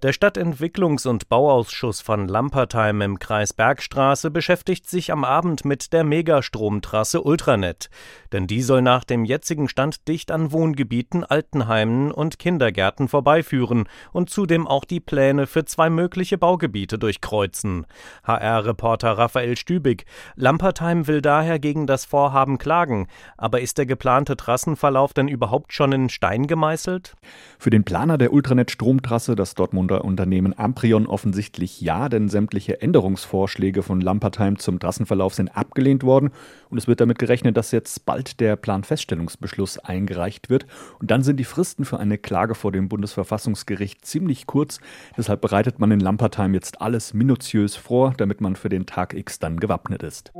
Der Stadtentwicklungs- und Bauausschuss von Lampertheim im Kreis Bergstraße beschäftigt sich am Abend mit der Megastromtrasse Ultranet. Denn die soll nach dem jetzigen Stand dicht an Wohngebieten, Altenheimen und Kindergärten vorbeiführen und zudem auch die Pläne für zwei mögliche Baugebiete durchkreuzen. HR-Reporter Raphael Stübig. Lampertheim will daher gegen das Vorhaben klagen. Aber ist der geplante Trassenverlauf denn überhaupt schon in Stein gemeißelt? Für den Planer der Ultranet-Stromtrasse, das Dortmund Unternehmen Amprion offensichtlich ja, denn sämtliche Änderungsvorschläge von Lampertheim zum Trassenverlauf sind abgelehnt worden und es wird damit gerechnet, dass jetzt bald der Planfeststellungsbeschluss eingereicht wird und dann sind die Fristen für eine Klage vor dem Bundesverfassungsgericht ziemlich kurz. Deshalb bereitet man in Lampertheim jetzt alles minutiös vor, damit man für den Tag X dann gewappnet ist.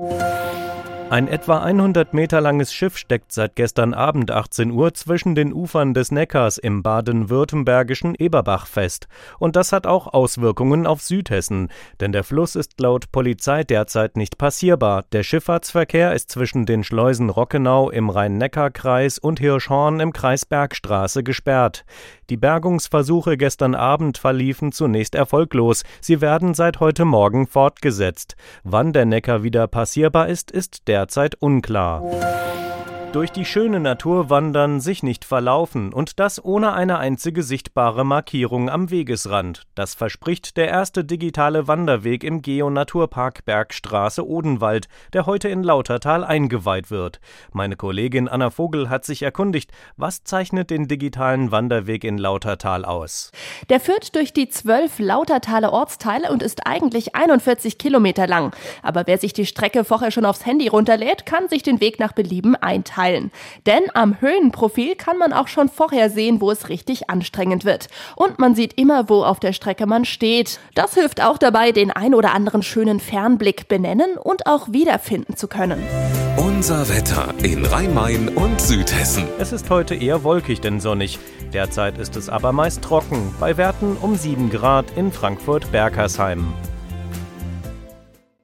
Ein etwa 100 Meter langes Schiff steckt seit gestern Abend 18 Uhr zwischen den Ufern des Neckars im baden-württembergischen Eberbach fest. Und das hat auch Auswirkungen auf Südhessen, denn der Fluss ist laut Polizei derzeit nicht passierbar. Der Schifffahrtsverkehr ist zwischen den Schleusen Rockenau im Rhein-Neckar-Kreis und Hirschhorn im Kreis Bergstraße gesperrt. Die Bergungsversuche gestern Abend verliefen zunächst erfolglos. Sie werden seit heute Morgen fortgesetzt. Wann der Neckar wieder passierbar ist, ist derzeit unklar. Durch die schöne Natur wandern, sich nicht verlaufen und das ohne eine einzige sichtbare Markierung am Wegesrand. Das verspricht der erste digitale Wanderweg im Geo-Naturpark Bergstraße Odenwald, der heute in Lautertal eingeweiht wird. Meine Kollegin Anna Vogel hat sich erkundigt, was zeichnet den digitalen Wanderweg in Lautertal aus? Der führt durch die zwölf Lautertaler Ortsteile und ist eigentlich 41 Kilometer lang. Aber wer sich die Strecke vorher schon aufs Handy runterlädt, kann sich den Weg nach Belieben einteilen teilen. Denn am Höhenprofil kann man auch schon vorher sehen, wo es richtig anstrengend wird. Und man sieht immer, wo auf der Strecke man steht. Das hilft auch dabei, den ein oder anderen schönen Fernblick benennen und auch wiederfinden zu können. Unser Wetter in Rhein-Main und Südhessen. Es ist heute eher wolkig denn sonnig. Derzeit ist es aber meist trocken, bei Werten um 7 Grad in Frankfurt-Bergersheim.